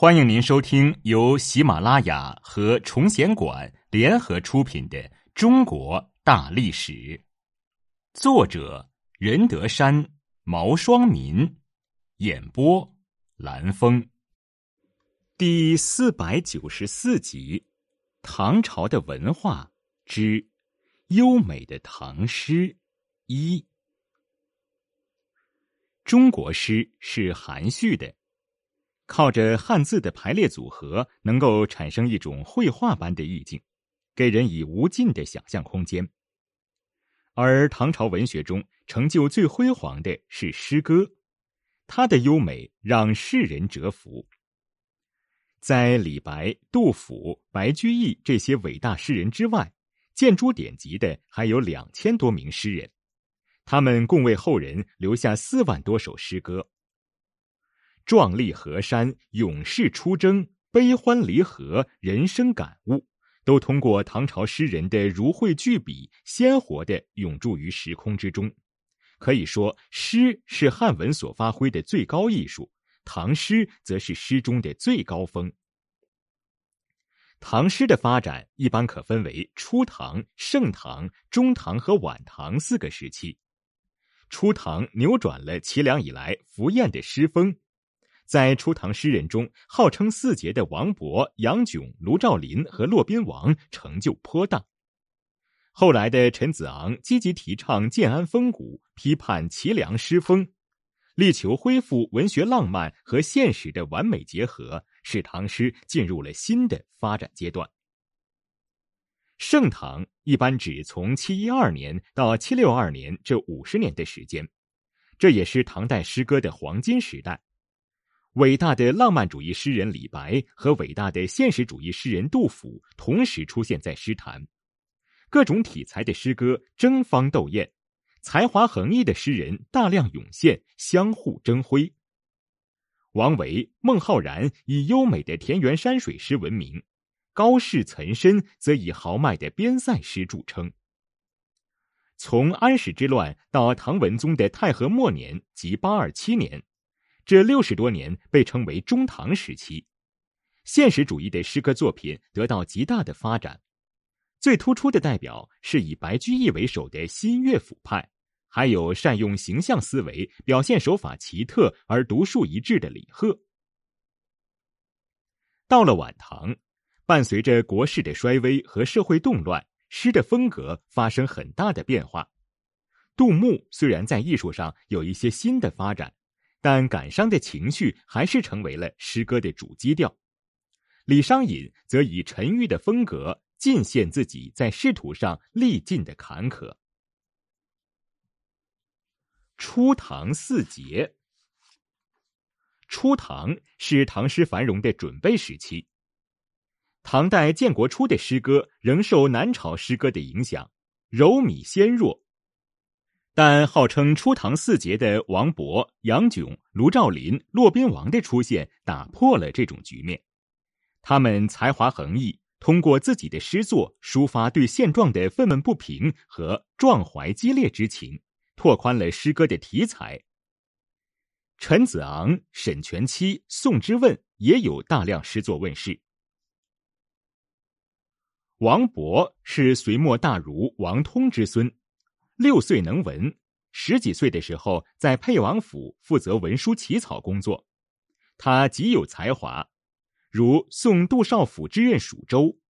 欢迎您收听由喜马拉雅和崇贤馆联合出品的《中国大历史》，作者任德山、毛双民，演播蓝峰，第四百九十四集：唐朝的文化之优美的唐诗一。中国诗是含蓄的。靠着汉字的排列组合，能够产生一种绘画般的意境，给人以无尽的想象空间。而唐朝文学中成就最辉煌的是诗歌，它的优美让世人折服。在李白、杜甫、白居易这些伟大诗人之外，建诸典籍的还有两千多名诗人，他们共为后人留下四万多首诗歌。壮丽河山、勇士出征、悲欢离合、人生感悟，都通过唐朝诗人的如绘巨笔，鲜活的永驻于时空之中。可以说，诗是汉文所发挥的最高艺术，唐诗则是诗中的最高峰。唐诗的发展一般可分为初唐、盛唐、中唐和晚唐四个时期。初唐扭转了齐梁以来浮艳的诗风。在初唐诗人中，号称四杰的王勃、杨炯、卢照邻和骆宾王成就颇大。后来的陈子昂积极提倡建安风骨，批判齐梁诗风，力求恢复文学浪漫和现实的完美结合，使唐诗进入了新的发展阶段。盛唐一般指从七一二年到七六二年这五十年的时间，这也是唐代诗歌的黄金时代。伟大的浪漫主义诗人李白和伟大的现实主义诗人杜甫同时出现在诗坛，各种题材的诗歌争芳斗艳，才华横溢的诗人大量涌现，相互争辉。王维、孟浩然以优美的田园山水诗闻名，高适、岑参则以豪迈的边塞诗著称。从安史之乱到唐文宗的太和末年，即八二七年。这六十多年被称为中唐时期，现实主义的诗歌作品得到极大的发展。最突出的代表是以白居易为首的新乐府派，还有善用形象思维、表现手法奇特而独树一帜的李贺。到了晚唐，伴随着国势的衰微和社会动乱，诗的风格发生很大的变化。杜牧虽然在艺术上有一些新的发展。但感伤的情绪还是成为了诗歌的主基调。李商隐则以沉郁的风格尽现自己在仕途上历尽的坎坷。初唐四杰。初唐是唐诗繁荣的准备时期。唐代建国初的诗歌仍受南朝诗歌的影响，柔靡纤弱。但号称初唐四杰的王勃、杨炯、卢照邻、骆宾王的出现，打破了这种局面。他们才华横溢，通过自己的诗作抒发对现状的愤懑不平和壮怀激烈之情，拓宽了诗歌的题材。陈子昂、沈佺期、宋之问也有大量诗作问世。王勃是隋末大儒王通之孙。六岁能文，十几岁的时候在沛王府负责文书起草工作。他极有才华，如送杜少府之任蜀州，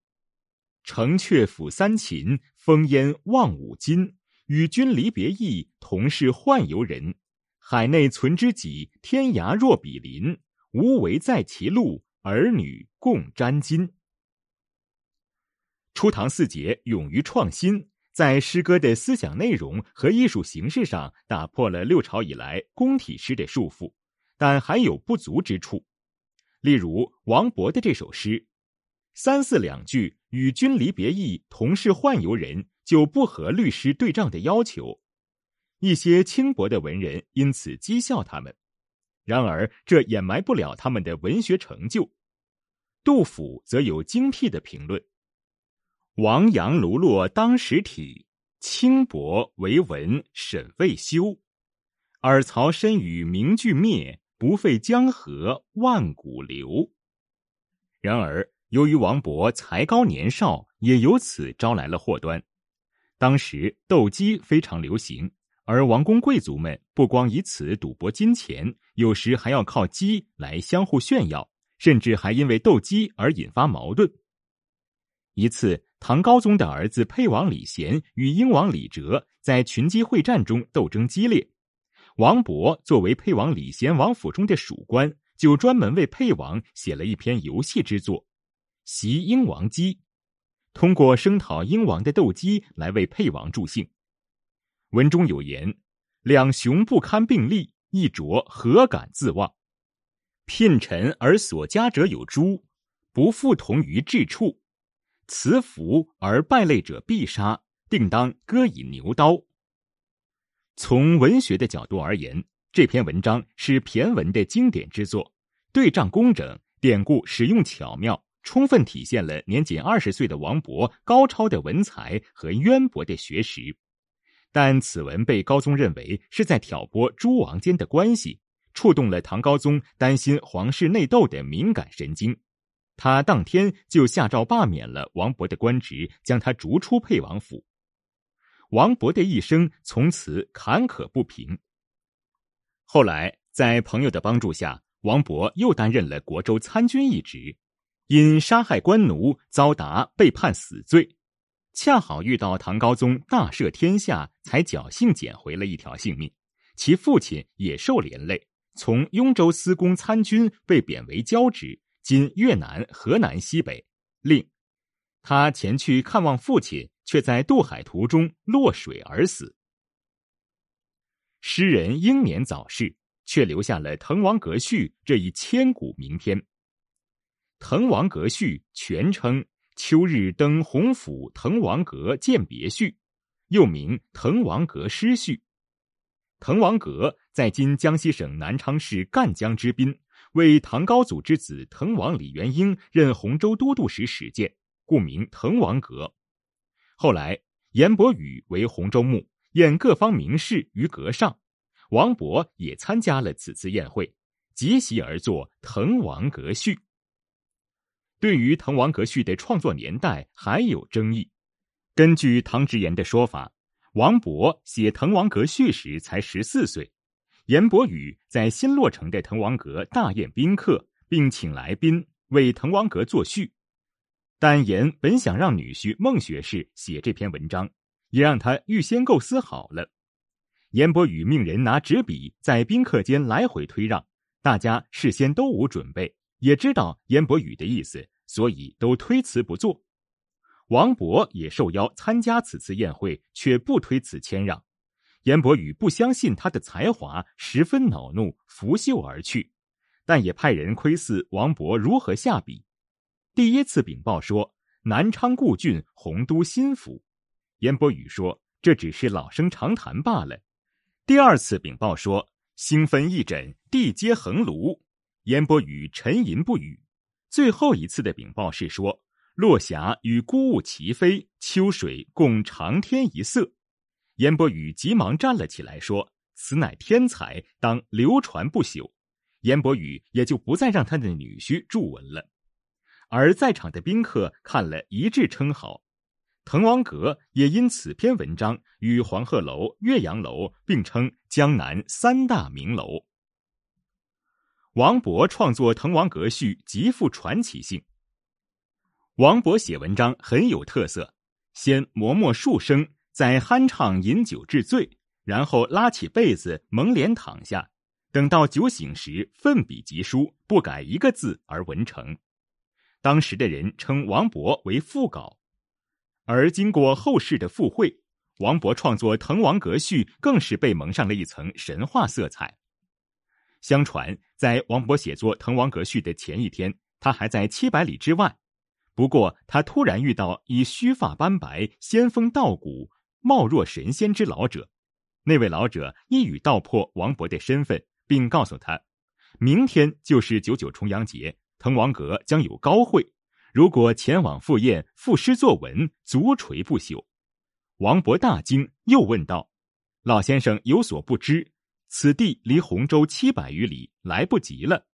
城阙辅三秦，风烟望五津。与君离别意，同是宦游人。海内存知己，天涯若比邻。无为在歧路，儿女共沾巾。初唐四杰勇于创新。在诗歌的思想内容和艺术形式上打破了六朝以来宫体诗的束缚，但还有不足之处。例如王勃的这首诗，三四两句“与君离别意，同是宦游人”就不合律诗对仗的要求，一些轻薄的文人因此讥笑他们。然而这掩埋不了他们的文学成就。杜甫则有精辟的评论。王杨卢骆当时体，轻薄为文沈未休。尔曹身与名俱灭，不废江河万古流。然而，由于王勃才高年少，也由此招来了祸端。当时斗鸡非常流行，而王公贵族们不光以此赌博金钱，有时还要靠鸡来相互炫耀，甚至还因为斗鸡而引发矛盾。一次，唐高宗的儿子沛王李贤与英王李哲在群鸡会战中斗争激烈，王勃作为沛王李贤王府中的属官，就专门为沛王写了一篇游戏之作《袭英王鸡》。通过声讨英王的斗鸡来为沛王助兴，文中有言：“两雄不堪并立，一卓何敢自忘？聘臣而所加者有诸？不复同于至处。辞服而败类者必杀，定当割以牛刀。”从文学的角度而言，这篇文章是骈文的经典之作，对仗工整，典故使用巧妙。充分体现了年仅二十岁的王勃高超的文采和渊博的学识，但此文被高宗认为是在挑拨诸王间的关系，触动了唐高宗担心皇室内斗的敏感神经，他当天就下诏罢免了王勃的官职，将他逐出沛王府。王勃的一生从此坎坷不平。后来在朋友的帮助下，王勃又担任了国州参军一职。因杀害官奴遭达被判死罪，恰好遇到唐高宗大赦天下，才侥幸捡回了一条性命。其父亲也受连累，从雍州司功参军被贬为交趾（今越南河南西北）。令他前去看望父亲，却在渡海途中落水而死。诗人英年早逝，却留下了《滕王阁序》这一千古名篇。《滕王阁序》全称《秋日登洪府滕王阁饯别序》，又名《滕王阁诗序》。滕王阁在今江西省南昌市赣江之滨，为唐高祖之子滕王李元婴任洪州都督时始建，故名滕王阁。后来颜伯羽为洪州牧，宴各方名士于阁上，王勃也参加了此次宴会，即席而作《滕王阁序》。对于《滕王阁序》的创作年代还有争议。根据唐直言的说法，王勃写《滕王阁序》时才十四岁，颜伯宇在新落成的滕王阁大宴宾客，并请来宾为滕王阁作序。但颜本想让女婿孟学士写这篇文章，也让他预先构思好了。颜伯宇命人拿纸笔在宾客间来回推让，大家事先都无准备。也知道颜伯宇的意思，所以都推辞不做。王勃也受邀参加此次宴会，却不推辞谦让。颜伯羽不相信他的才华，十分恼怒，拂袖而去。但也派人窥伺王勃如何下笔。第一次禀报说南昌故郡，洪都新府。颜伯羽说这只是老生常谈罢了。第二次禀报说星分翼轸，地接衡庐。颜伯羽沉吟不语。最后一次的禀报是说：“落霞与孤鹜齐飞，秋水共长天一色。”颜伯宇急忙站了起来，说：“此乃天才，当流传不朽。”颜伯宇也就不再让他的女婿注文了。而在场的宾客看了一致称好，滕王阁也因此篇文章与黄鹤楼、岳阳楼并称江南三大名楼。王勃创作《滕王阁序》极富传奇性。王勃写文章很有特色，先磨墨数声，再酣畅饮酒致醉，然后拉起被子蒙脸躺下，等到酒醒时奋笔疾书，不改一个字而文成。当时的人称王勃为赋稿，而经过后世的附会，王勃创作《滕王阁序》更是被蒙上了一层神话色彩。相传，在王勃写作《滕王阁序》的前一天，他还在七百里之外。不过，他突然遇到以须发斑白、仙风道骨、貌若神仙之老者。那位老者一语道破王勃的身份，并告诉他，明天就是九九重阳节，滕王阁将有高会，如果前往赴宴、赋诗作文，足垂不朽。王勃大惊，又问道：“老先生有所不知。”此地离洪州七百余里，来不及了。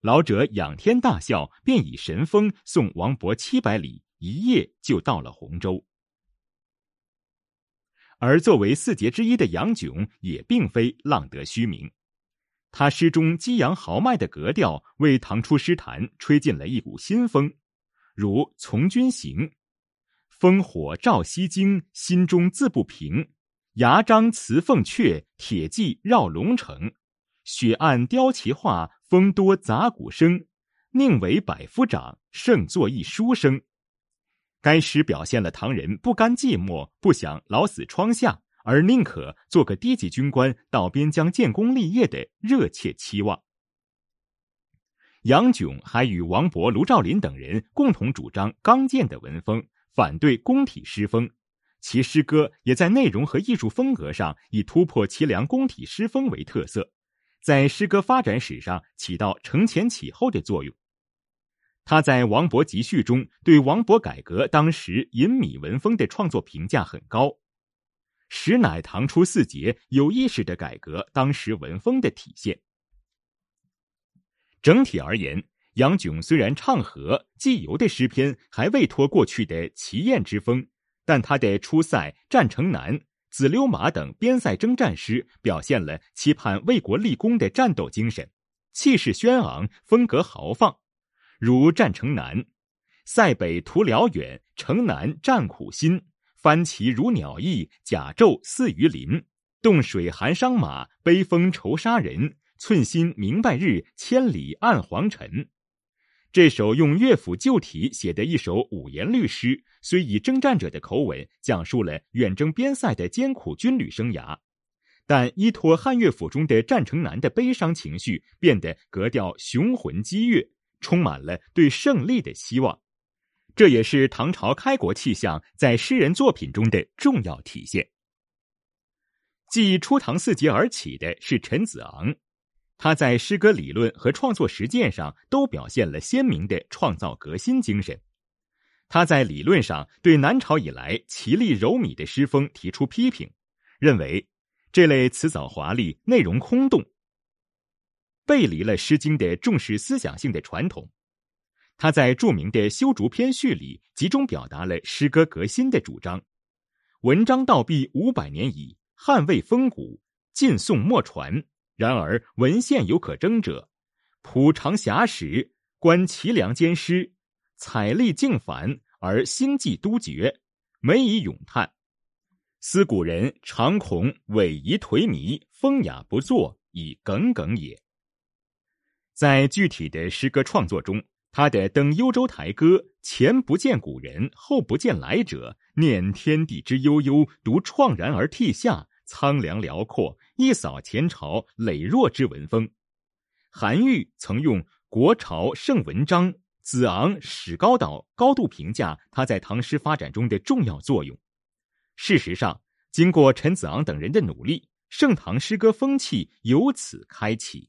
老者仰天大笑，便以神风送王勃七百里，一夜就到了洪州。而作为四杰之一的杨炯，也并非浪得虚名。他诗中激扬豪迈的格调，为唐初诗坛吹进了一股新风，如《从军行》：“烽火照西京，心中自不平。牙璋辞凤阙，铁骑绕龙城。雪暗雕旗画，风多杂鼓声。宁为百夫长，胜作一书生。”该诗表现了唐人不甘寂寞、不想老死窗下。而宁可做个低级军官到边疆建功立业的热切期望。杨炯还与王勃、卢照邻等人共同主张刚健的文风，反对宫体诗风。其诗歌也在内容和艺术风格上以突破齐梁宫体诗风为特色，在诗歌发展史上起到承前启后的作用。他在《王勃集序》中对王勃改革当时隐靡文风的创作评价很高。实乃唐初四杰有意识的改革当时文风的体现。整体而言，杨炯虽然唱和寄游的诗篇还未脱过去的奇艳之风，但他的《出塞》《战城南》《紫溜马》等边塞征战诗，表现了期盼为国立功的战斗精神，气势轩昂，风格豪放。如《战城南》：“塞北徒辽远，城南战苦辛。”翻旗如鸟翼，甲胄似鱼鳞。冻水寒伤马，悲风愁杀人。寸心明白日，千里暗黄尘。这首用乐府旧体写的一首五言律诗，虽以征战者的口吻讲述了远征边塞的艰苦军旅生涯，但依托汉乐府中的《战城南》的悲伤情绪，变得格调雄浑激越，充满了对胜利的希望。这也是唐朝开国气象在诗人作品中的重要体现。继初唐四杰而起的是陈子昂，他在诗歌理论和创作实践上都表现了鲜明的创造革新精神。他在理论上对南朝以来奇丽柔靡的诗风提出批评，认为这类辞藻华丽、内容空洞，背离了《诗经》的重视思想性的传统。他在著名的《修竹篇序》里集中表达了诗歌革新的主张。文章倒壁五百年矣，汉魏风骨，晋宋莫传。然而文献有可征者，普长遐史，观齐梁间诗，采丽静繁，而心迹都绝，每以咏叹。思古人常恐伟仪颓靡，风雅不作，以耿耿也。在具体的诗歌创作中。他的《登幽州台歌》，前不见古人，后不见来者，念天地之悠悠，独怆然而涕下，苍凉辽阔，一扫前朝羸弱之文风。韩愈曾用“国朝盛文章”，子昂史高岛高度评价他在唐诗发展中的重要作用。事实上，经过陈子昂等人的努力，盛唐诗歌风气由此开启。